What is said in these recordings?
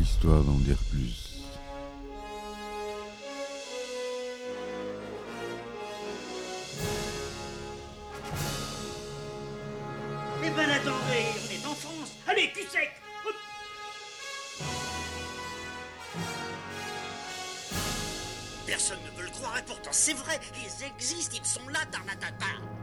histoire d'en dire plus. Eh ben attendez, on est en France. Allez, cul sec. Personne ne veut le croire et pourtant c'est vrai, ils existent, ils sont là, Tarnatata.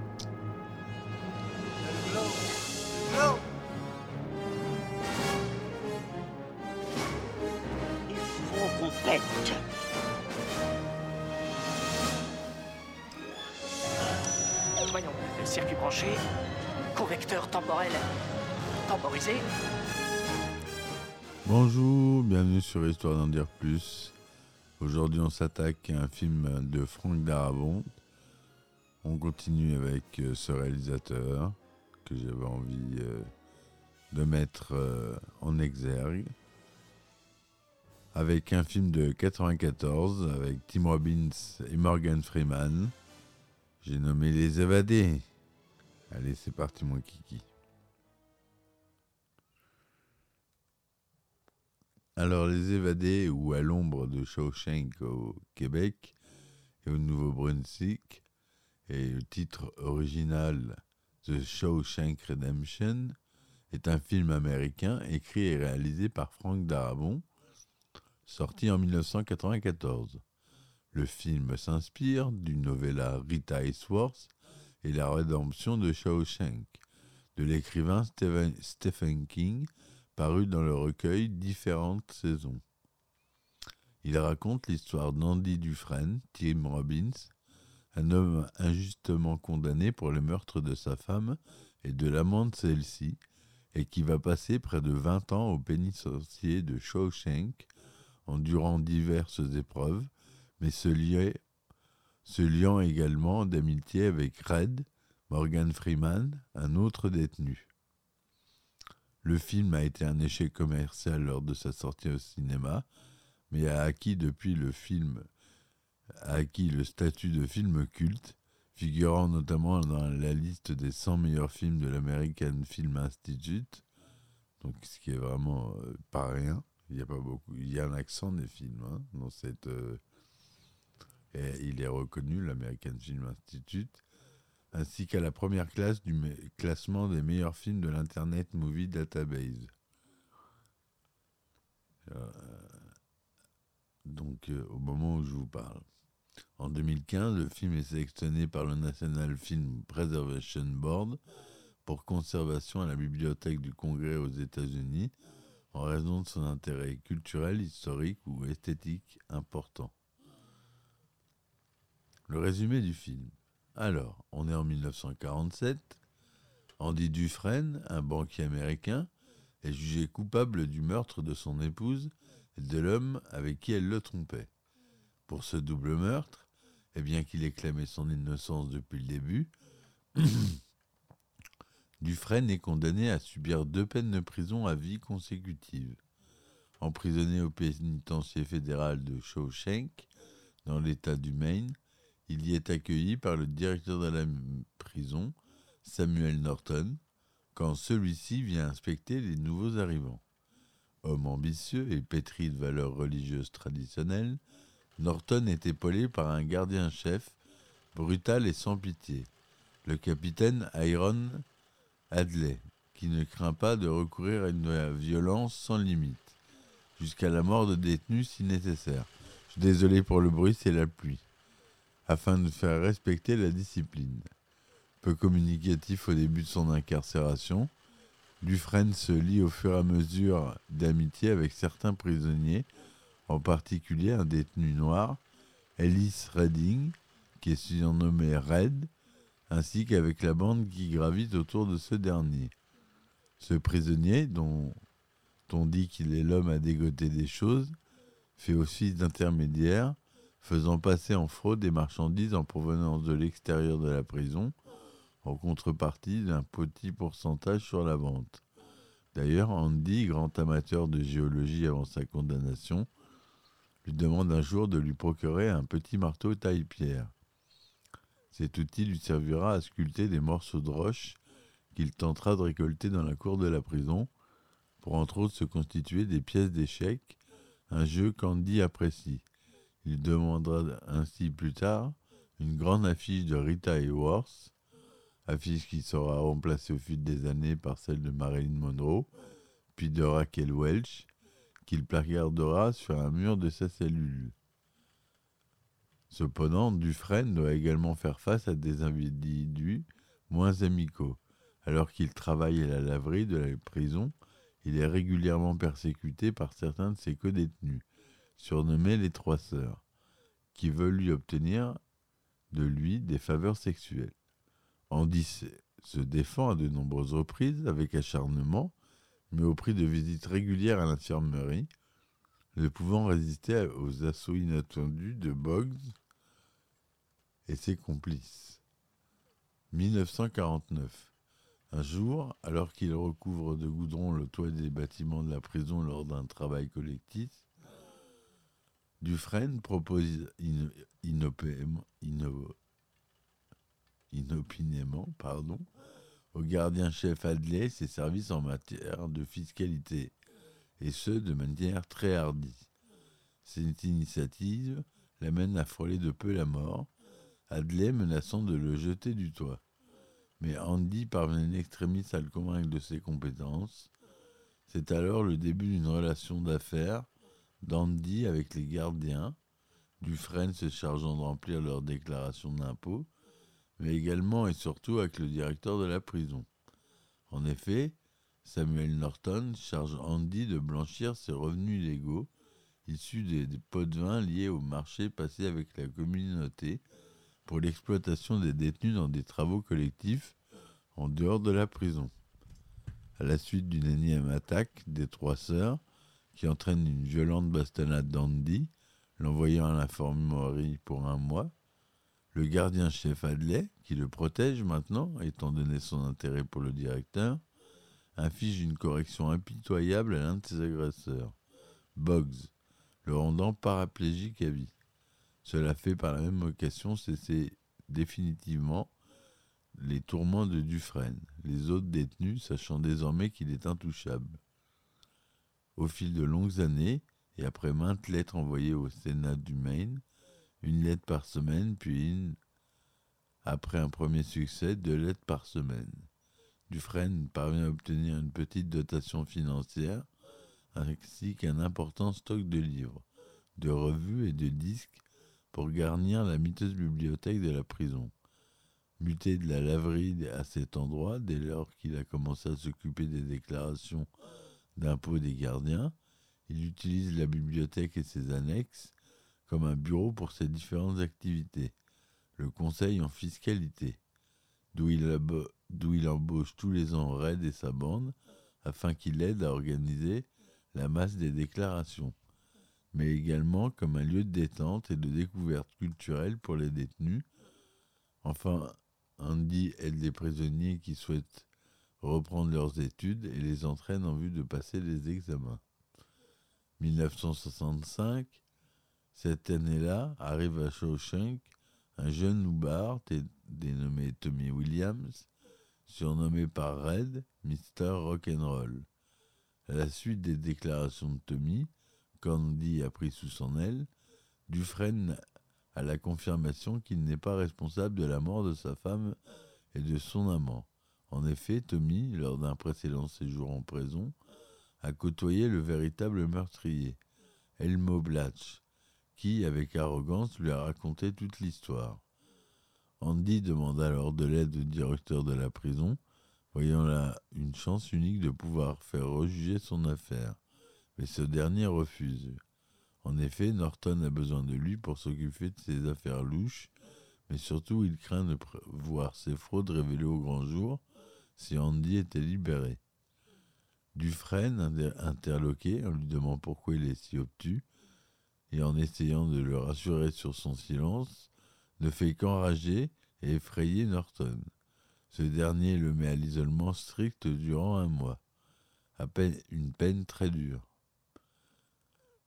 Convecteur temporel temporisé. Bonjour, bienvenue sur Histoire d'en dire plus. Aujourd'hui, on s'attaque à un film de Franck Darabont. On continue avec euh, ce réalisateur que j'avais envie euh, de mettre euh, en exergue. Avec un film de 94 avec Tim Robbins et Morgan Freeman. J'ai nommé Les Évadés. Allez, c'est parti, mon kiki. Alors, Les Évadés, ou À l'ombre de Shawshank au Québec et au Nouveau-Brunswick, et le titre original The Shawshank Redemption, est un film américain écrit et réalisé par Frank Darabont, sorti en 1994. Le film s'inspire du novella Rita Hayworth et la rédemption de Shawshank, de l'écrivain Stephen, King, paru dans le recueil Différentes saisons. Il raconte l'histoire d'Andy Dufresne, Tim Robbins, un homme injustement condamné pour le meurtre de sa femme et de l'amant de celle-ci, et qui va passer près de 20 ans au pénitencier de Shawshank, endurant diverses épreuves, mais se, liait, se liant également d'amitié avec Red, Morgan Freeman, un autre détenu. Le film a été un échec commercial lors de sa sortie au cinéma, mais a acquis depuis le film acquis le statut de film culte, figurant notamment dans la liste des 100 meilleurs films de l'American Film Institute, donc ce qui est vraiment euh, pas rien. Il y a pas beaucoup, il y a un accent des films hein, dans cette. euh, il est reconnu l'American Film Institute, ainsi qu'à la première classe du me- classement des meilleurs films de l'Internet Movie Database. Euh, donc euh, au moment où je vous parle. En 2015, le film est sélectionné par le National Film Preservation Board pour conservation à la Bibliothèque du Congrès aux États-Unis en raison de son intérêt culturel, historique ou esthétique important. Le résumé du film. Alors, on est en 1947. Andy Dufresne, un banquier américain, est jugé coupable du meurtre de son épouse et de l'homme avec qui elle le trompait. Pour ce double meurtre, et bien qu'il ait clamé son innocence depuis le début, Dufresne est condamné à subir deux peines de prison à vie consécutives. Emprisonné au pénitencier fédéral de Shawshank, dans l'État du Maine, il y est accueilli par le directeur de la prison, Samuel Norton, quand celui-ci vient inspecter les nouveaux arrivants. Homme ambitieux et pétri de valeurs religieuses traditionnelles, Norton est épaulé par un gardien-chef brutal et sans pitié, le capitaine Iron Hadley, qui ne craint pas de recourir à une violence sans limite, jusqu'à la mort de détenus si nécessaire. Je désolé pour le bruit, c'est la pluie. Afin de faire respecter la discipline. Peu communicatif au début de son incarcération, Dufresne se lie au fur et à mesure d'amitié avec certains prisonniers, en particulier un détenu noir, Ellis Redding, qui est surnommé Red, ainsi qu'avec la bande qui gravite autour de ce dernier. Ce prisonnier, dont on dit qu'il est l'homme à dégoter des choses, fait office d'intermédiaire, faisant passer en fraude des marchandises en provenance de l'extérieur de la prison, en contrepartie d'un petit pourcentage sur la vente. D'ailleurs, Andy, grand amateur de géologie avant sa condamnation, lui demande un jour de lui procurer un petit marteau taille-pierre. Cet outil lui servira à sculpter des morceaux de roche qu'il tentera de récolter dans la cour de la prison pour entre autres se constituer des pièces d'échecs, un jeu qu'Andy apprécie. Il demandera ainsi plus tard une grande affiche de Rita Hayworth, affiche qui sera remplacée au fil des années par celle de Marilyn Monroe, puis de Raquel Welch, qu'il placardera sur un mur de sa cellule. Cependant, Dufresne doit également faire face à des individus moins amicaux. Alors qu'il travaille à la laverie de la prison, il est régulièrement persécuté par certains de ses co-détenus, surnommés les Trois Sœurs, qui veulent lui obtenir de lui des faveurs sexuelles. Andy se défend à de nombreuses reprises avec acharnement, mais au prix de visites régulières à l'infirmerie, ne pouvant résister aux assauts inattendus de Boggs et ses complices. 1949. Un jour, alors qu'il recouvre de goudron le toit des bâtiments de la prison lors d'un travail collectif, Dufresne propose inopinément au gardien-chef Adley ses services en matière de fiscalité, et ce de manière très hardie. Cette initiative l'amène à frôler de peu la mort, Adley menaçant de le jeter du toit. Mais Andy parvient extrémiste à le convaincre de ses compétences. C'est alors le début d'une relation d'affaires d'Andy avec les gardiens, Dufresne se chargeant de remplir leurs déclarations d'impôts, mais également et surtout avec le directeur de la prison. En effet, Samuel Norton charge Andy de blanchir ses revenus légaux issus des, pots de vin liés au marché passé avec la communauté pour l'exploitation des détenus dans des travaux collectifs en dehors de la prison. À la suite d'une énième attaque des trois sœurs, qui entraîne une violente bastonnade d'Andy, l'envoyant à l'infirmerie pour un mois, le gardien-chef Adley, qui le protège maintenant, étant donné son intérêt pour le directeur, inflige une correction impitoyable à l'un de ses agresseurs, Boggs, le rendant paraplégique à vie. Cela fait par la même occasion cesser définitivement les tourments de Dufresne, les autres détenus sachant désormais qu'il est intouchable. Au fil de longues années, et après maintes lettres envoyées au Sénat du Maine, une lettre par semaine, puis une, après un premier succès, deux lettres par semaine. Dufresne parvient à obtenir une petite dotation financière, ainsi qu'un important stock de livres, de revues et de disques pour garnir la miteuse bibliothèque de la prison. Muté de la laverie à cet endroit, dès lors qu'il a commencé à s'occuper des déclarations d'impôts des gardiens, il utilise la bibliothèque et ses annexes comme un bureau pour ses différentes activités, le conseil en fiscalité, d'où il, embauche tous les ans et sa bande afin qu'il aide à organiser la masse des déclarations, mais également comme un lieu de détente et de découverte culturelle pour les détenus. Enfin, Andy aide les prisonniers qui souhaitent reprendre leurs études et les entraîne en vue de passer les examens. 1965, cette année-là, arrive à Shawshank un jeune loupard dénommé Tommy Williams, surnommé par Red Mr. Rock'n'Roll. À la suite des déclarations de Tommy, Candy a pris sous son aile, Dufresne a la confirmation qu'il n'est pas responsable de la mort de sa femme et de son amant. En effet, Tommy, lors d'un précédent séjour en prison, a côtoyé le véritable meurtrier, Elmo Blatch, qui, avec arrogance, lui a raconté toute l'histoire. Andy demanda alors de l'aide au directeur de la prison, voyant là une chance unique de pouvoir faire rejuger son affaire. Mais ce dernier refuse. En effet, Norton a besoin de lui pour s'occuper de ses affaires louches, mais surtout il craint de voir ses fraudes révélées au grand jour si Andy était libéré. Dufresne, interloqué, en lui demandant pourquoi il est si obtus, et en essayant de le rassurer sur son silence, ne fait qu'enrager et effrayer Norton. Ce dernier le met à l'isolement strict durant un mois, à peine une peine très dure.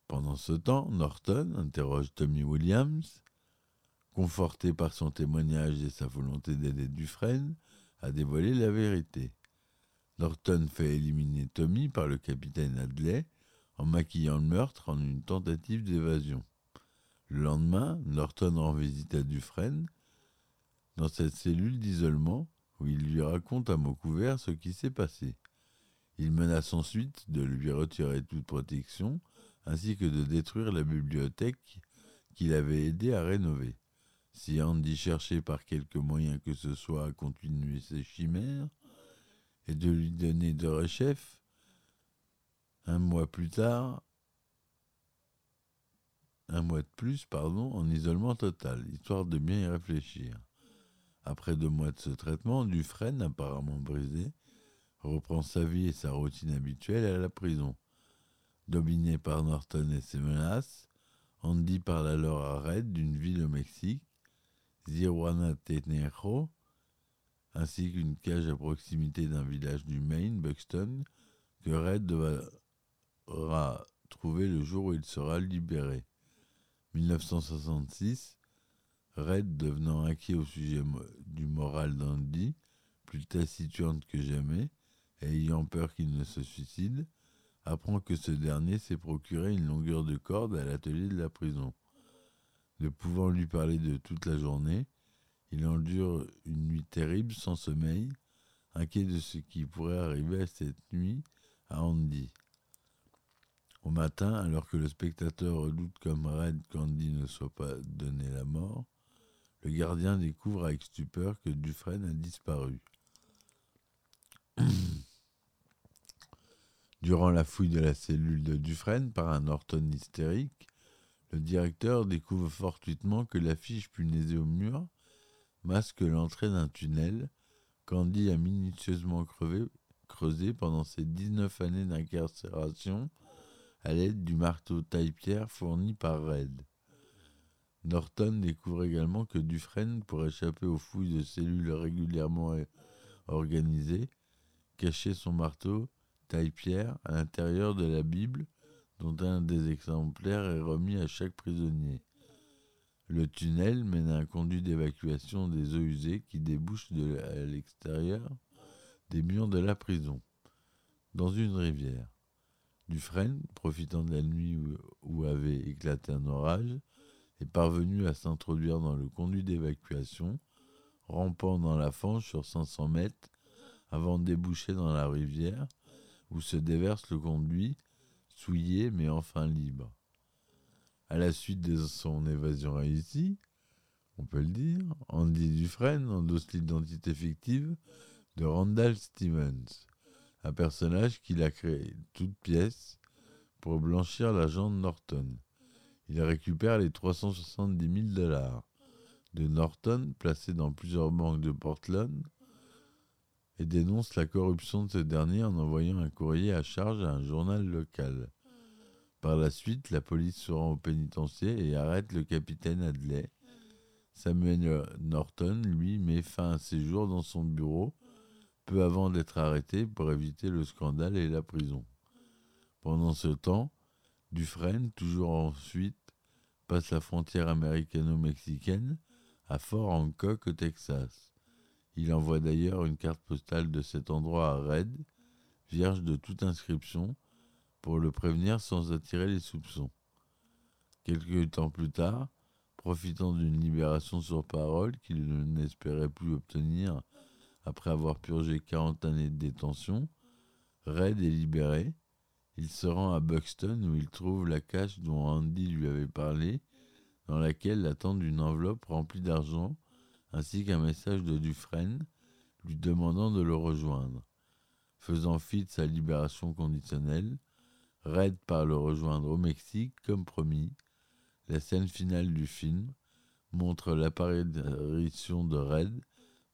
Pendant ce temps, Norton interroge Tommy Williams, conforté par son témoignage et sa volonté d'aider Dufresne à dévoiler la vérité. Norton fait éliminer Tommy par le capitaine Hadley en maquillant le meurtre en une tentative d'évasion. Le lendemain, Norton rend visite à Dufresne dans cette cellule d'isolement où il lui raconte à mots couverts ce qui s'est passé. Il menace ensuite de lui retirer toute protection ainsi que de détruire la bibliothèque qu'il avait aidé à rénover. Si Andy cherchait par quelque moyen que ce soit à continuer ses chimères et de lui donner de rechef, un mois plus tard, un mois de plus, pardon, en isolement total, histoire de bien y réfléchir. Après deux mois de ce traitement, Dufresne, apparemment brisé, reprend sa vie et sa routine habituelle à la prison. Dominé par Norton et ses menaces, Andy parle alors à Red d'une ville au Mexique, Tenero, ainsi qu'une cage à proximité d'un village du Maine, Buxton, que Red devra trouver le jour où il sera libéré. 1966, Red, devenant inquiet au sujet du moral d'Andy, plus taciturne que jamais, et ayant peur qu'il ne se suicide, apprend que ce dernier s'est procuré une longueur de corde à l'atelier de la prison. Ne pouvant lui parler de toute la journée, il endure une nuit terrible sans sommeil, inquiet de ce qui pourrait arriver cette nuit à Andy. Au matin, alors que le spectateur redoute comme raide qu'Andy ne soit pas donné la mort, le gardien découvre avec stupeur que Dufresne a disparu. Durant la fouille de la cellule de Dufresne par un Norton hystérique, le directeur découvre fortuitement que l'affiche punaisée au mur masque l'entrée d'un tunnel qu'Andy a minutieusement creusé pendant ses 19 années d'incarcération à l'aide du marteau taille-pierre fourni par Red. Norton découvre également que Dufresne, pour échapper aux fouilles de cellules régulièrement organisées, cachait son marteau taille-pierre à l'intérieur de la Bible, dont un des exemplaires est remis à chaque prisonnier. Le tunnel mène à un conduit d'évacuation des eaux usées qui débouche de à l'extérieur des murs de la prison, dans une rivière. Dufresne, profitant de la nuit où, avait éclaté un orage, est parvenu à s'introduire dans le conduit d'évacuation, rampant dans la fange sur 500 mètres avant de déboucher dans la rivière où se déverse le conduit, souillé mais enfin libre. À la suite de son évasion réussie, on peut le dire, Andy Dufresne endosse l'identité fictive de Randall Stevens, un personnage qu'il a créé toute pièce pour blanchir l'agent Norton. Il récupère les 370 000 dollars de Norton placés dans plusieurs banques de Portland et dénonce la corruption de ce dernier en envoyant un courrier à charge à un journal local. Par la suite, la police se rend au pénitencier et arrête le capitaine Adley. Samuel Norton, lui, met fin à ses jours dans son bureau, peu avant d'être arrêté pour éviter le scandale et la prison. Pendant ce temps, Dufresne, toujours ensuite, passe la frontière américano-mexicaine à Fort Hancock au Texas. Il envoie d'ailleurs une carte postale de cet endroit à Red, vierge de toute inscription, pour le prévenir sans attirer les soupçons. Quelques temps plus tard, profitant d'une libération sur parole qu'il n'espérait plus obtenir après avoir purgé 40 années de détention, Red est libéré. Il se rend à Buxton où il trouve la cache dont Andy lui avait parlé, dans laquelle attend une enveloppe remplie d'argent ainsi qu'un message de Dufresne lui demandant de le rejoindre. Faisant fi de sa libération conditionnelle, Red part le rejoindre au Mexique comme promis. La scène finale du film montre l'apparition de Red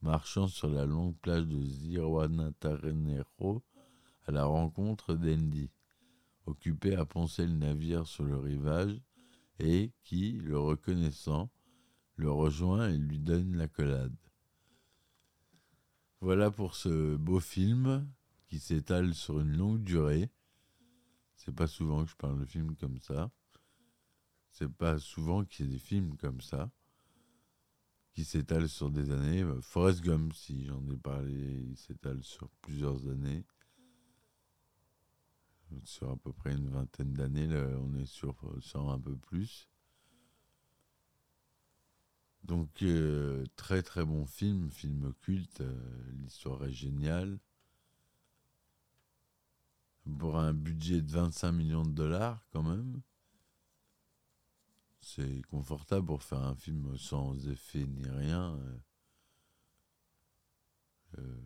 marchant sur la longue plage de Zihuatanejo à la rencontre d'Andy, occupé à poncer le navire sur le rivage et qui, le reconnaissant, le rejoint et lui donne l'accolade. Voilà pour ce beau film qui s'étale sur une longue durée. C'est pas souvent que je parle de films comme ça. C'est pas souvent qu'il y ait des films comme ça qui s'étalent sur des années. Forrest Gump, si j'en ai parlé, il s'étale sur plusieurs années. sur à peu près une vingtaine d'années. On est sur, sur un peu plus. Donc, euh, très très bon film, film culte. euh, L'histoire est géniale. Pour un budget de 25 millions de dollars, quand même. C'est confortable pour faire un film sans effet ni rien. euh.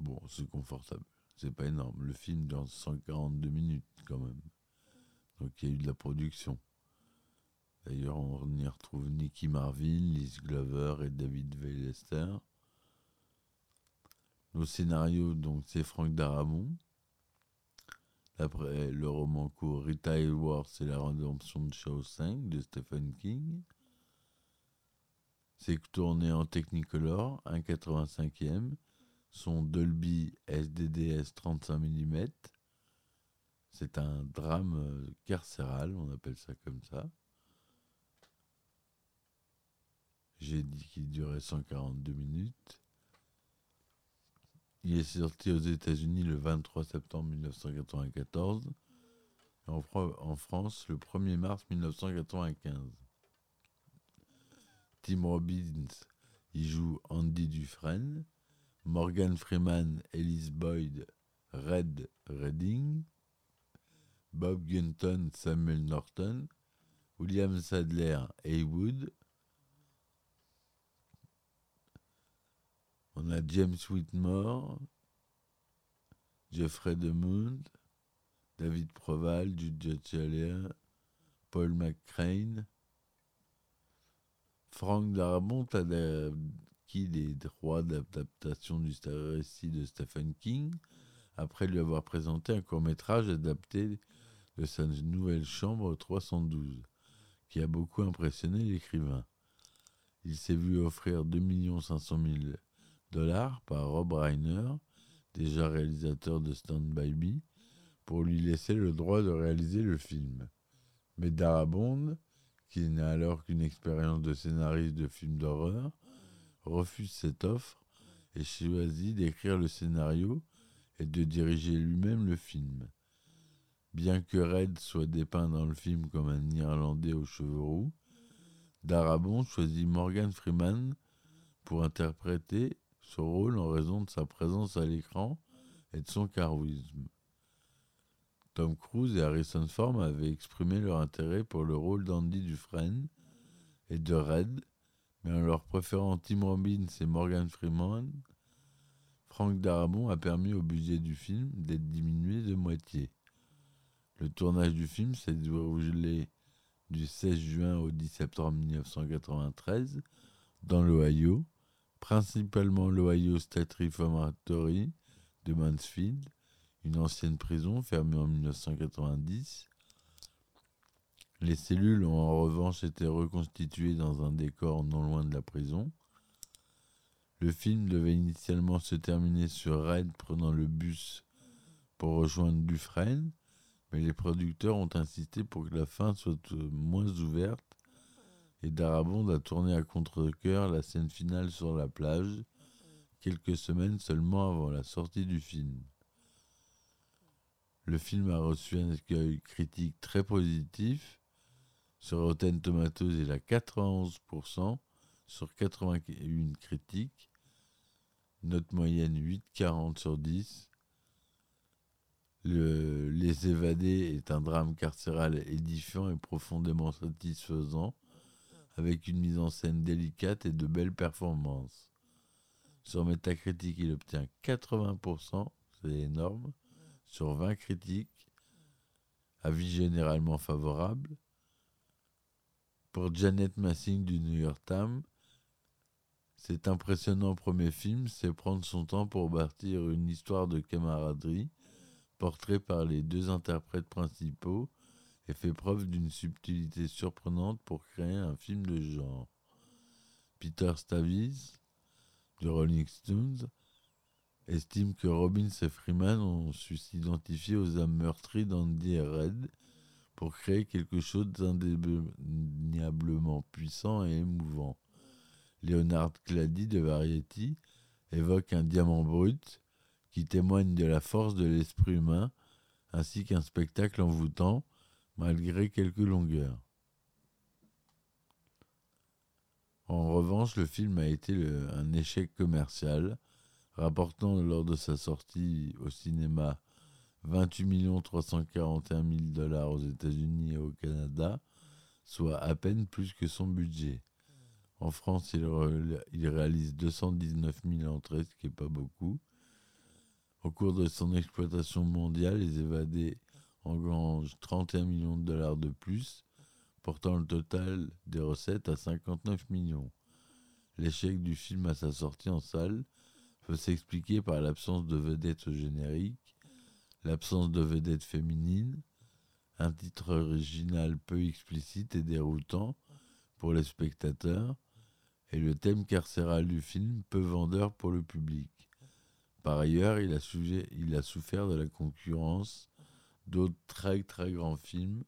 Bon, c'est confortable. C'est pas énorme. Le film dure 142 minutes, quand même. Donc, il y a eu de la production. D'ailleurs, on y retrouve Nicky Marvin, Liz Glover et David Veylester. Au scénario, donc, c'est Frank Darabont. D'après le roman court Rita Hayworth et la rédemption de Shaw 5 de Stephen King. C'est tourné en Technicolor, 1,85e. Son Dolby SDDS 35 mm. C'est un drame carcéral, on appelle ça comme ça. J'ai dit qu'il durait 142 minutes. Il est sorti aux États-Unis le 23 septembre 1994. et En, Fro- en France, le 1er mars 1995. Tim Robbins y joue Andy Dufresne. Morgan Freeman, Ellis Boyd, Red Redding. Bob Gunton, Samuel Norton. William Sadler, Haywood. On a James Whitmore, Jeffrey DeMond, David Proval, Jude Chalia, Paul McCrane, Frank Darabont a acquis les droits d'adaptation du récit de Stephen King après lui avoir présenté un court-métrage adapté de sa nouvelle chambre 312, qui a beaucoup impressionné l'écrivain. Il s'est vu offrir 2 500 000 dollars par Rob Reiner, déjà réalisateur de Stand By Me, pour lui laisser le droit de réaliser le film. Mais Darabond, qui n'a alors qu'une expérience de scénariste de films d'horreur, refuse cette offre et choisit d'écrire le scénario et de diriger lui-même le film. Bien que Red soit dépeint dans le film comme un Irlandais aux cheveux roux, Darabont choisit Morgan Freeman pour interpréter rôle en raison de sa présence à l'écran et de son charisme. Tom Cruise et Harrison Ford avaient exprimé leur intérêt pour le rôle d'Andy Dufresne et de Red, mais en leur préférant Tim Robbins et Morgan Freeman, Frank Darabont a permis au budget du film d'être diminué de moitié. Le tournage du film s'est déroulé du 16 juin au 10 septembre 1993 dans l'Ohio, principalement l'Ohio State Reformatory de Mansfield, une ancienne prison fermée en 1990. Les cellules ont en revanche été reconstituées dans un décor non loin de la prison. Le film devait initialement se terminer sur Red prenant le bus pour rejoindre Dufresne, mais les producteurs ont insisté pour que la fin soit euh, moins ouverte et Darabond a tourné à contre-cœur la scène finale sur la plage, quelques semaines seulement avant la sortie du film. Le film a reçu un accueil critique très positif. Sur Rotten Tomatoes, il a 91% sur 81 critiques. Note moyenne 8,40 sur 10. Le Les Évadés est un drame carcéral édifiant et profondément satisfaisant, avec une mise en scène délicate et de belles performances. Sur Metacritic, il obtient 80%, c'est énorme, sur 20 critiques, avis généralement favorable. Pour Janet Massing du New York Times, cet impressionnant premier film, c'est prendre son temps pour bâtir une histoire de camaraderie, portée par les deux interprètes principaux, et fait preuve d'une subtilité surprenante pour créer un film de genre. Peter Stavis, de Rolling Stones, estime que Robbins et Freeman ont su s'identifier aux âmes meurtries d'Andy et Red pour créer quelque chose d'indéniablement puissant et émouvant. Leonard Clady de Variety évoque un diamant brut qui témoigne de la force de l'esprit humain ainsi qu'un spectacle envoûtant, malgré quelques longueurs. En revanche, le film a été un échec commercial, rapportant lors de sa sortie au cinéma 28 341 000 dollars aux États-Unis et au Canada, soit à peine plus que son budget. En France, il, il réalise 219 000 entrées, ce qui n'est pas beaucoup. Au cours de son exploitation mondiale, les évadés engrangent 31 millions de dollars de plus, portant le total des recettes à 59 millions. L'échec du film à sa sortie en salle peut s'expliquer par l'absence de vedettes au générique, l'absence de vedettes féminines, un titre original peu explicite et déroutant pour les spectateurs, et le thème carcéral du film peu vendeur pour le public. Par ailleurs, il a, il a souffert de la concurrence d'autres très très grands films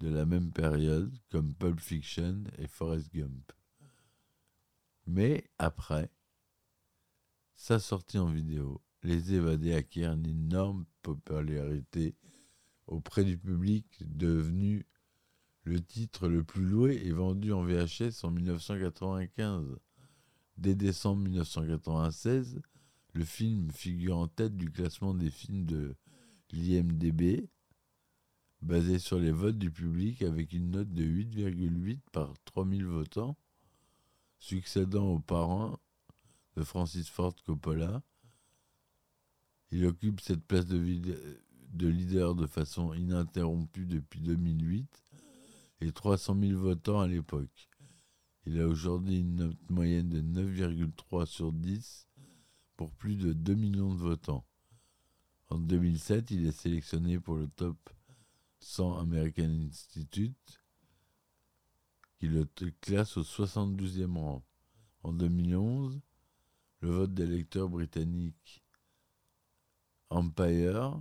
de la même période, comme Pulp Fiction et Forrest Gump. Mais après, sa sortie en vidéo, Les Évadés acquiert une énorme popularité auprès du public, devenu le titre le plus loué et vendu en VHS en 1995. Dès décembre 1996, le film figure en tête du classement des films de l'IMDB, basé sur les votes du public avec une note de 8,8 par 3000 votants, succédant aux parents de Francis Ford Coppola. Il occupe cette place de, de leader de façon ininterrompue depuis 2008 et 300 000 votants à l'époque. Il a aujourd'hui une note moyenne de 9,3 sur 10 pour plus de 2 millions de votants. En 2007, il est sélectionné pour le top 100 American Institute, qui le classe au 72e rang. En 2011, le vote des lecteurs britanniques Empire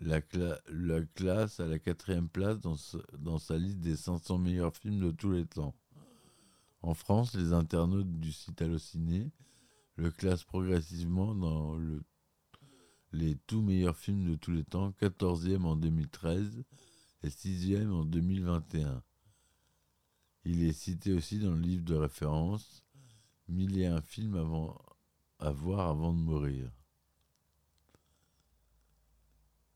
la, cla- la classe à la quatrième place dans, ce- dans sa liste des 500 meilleurs films de tous les temps. En France, les internautes du site Allociné le classent progressivement dans le- les tout meilleurs films de tous les temps, 14e en 2013 et 6e en 2021. Il est cité aussi dans le livre de référence 1001 films avant, à voir avant de mourir.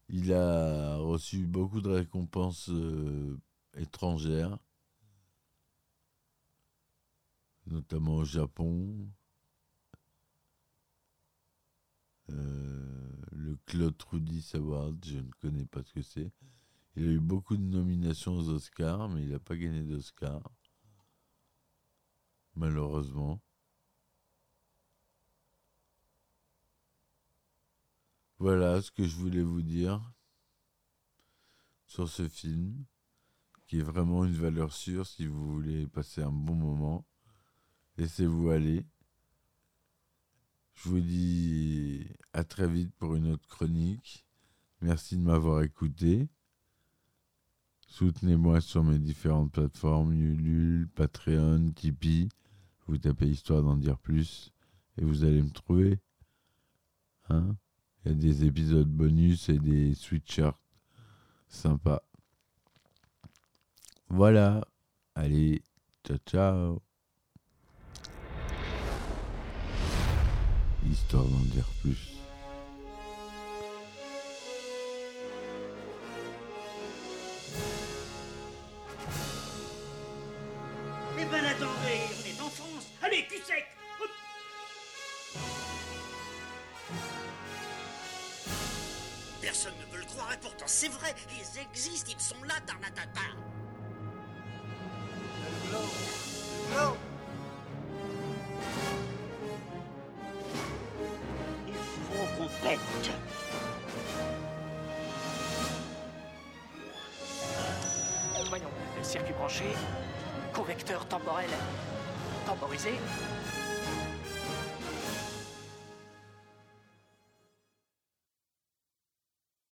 Il a reçu beaucoup de récompenses euh, étrangères, notamment au Japon, euh, le Claude Trudis Award, je ne connais pas ce que c'est. Il a eu beaucoup de nominations aux Oscars, mais il n'a pas gagné d'Oscar, malheureusement. Voilà ce que je voulais vous dire sur ce film, qui est vraiment une valeur sûre si vous voulez passer un bon moment. Laissez-vous aller. Je vous dis à très vite pour une autre chronique. Merci de m'avoir écouté. Soutenez-moi sur mes différentes plateformes, Ulule, Patreon, Tipeee. Vous tapez Histoire d'en dire plus et vous allez me trouver. Hein Il y a des épisodes bonus et des sweatshirts sympas. Voilà. Allez, ciao ciao. Histoire d'en dire plus. Eh ben attendez, on est en France. Allez, cul sec. Personne ne veut le croire et pourtant c'est vrai, ils existent, ils sont là, Tarnatata.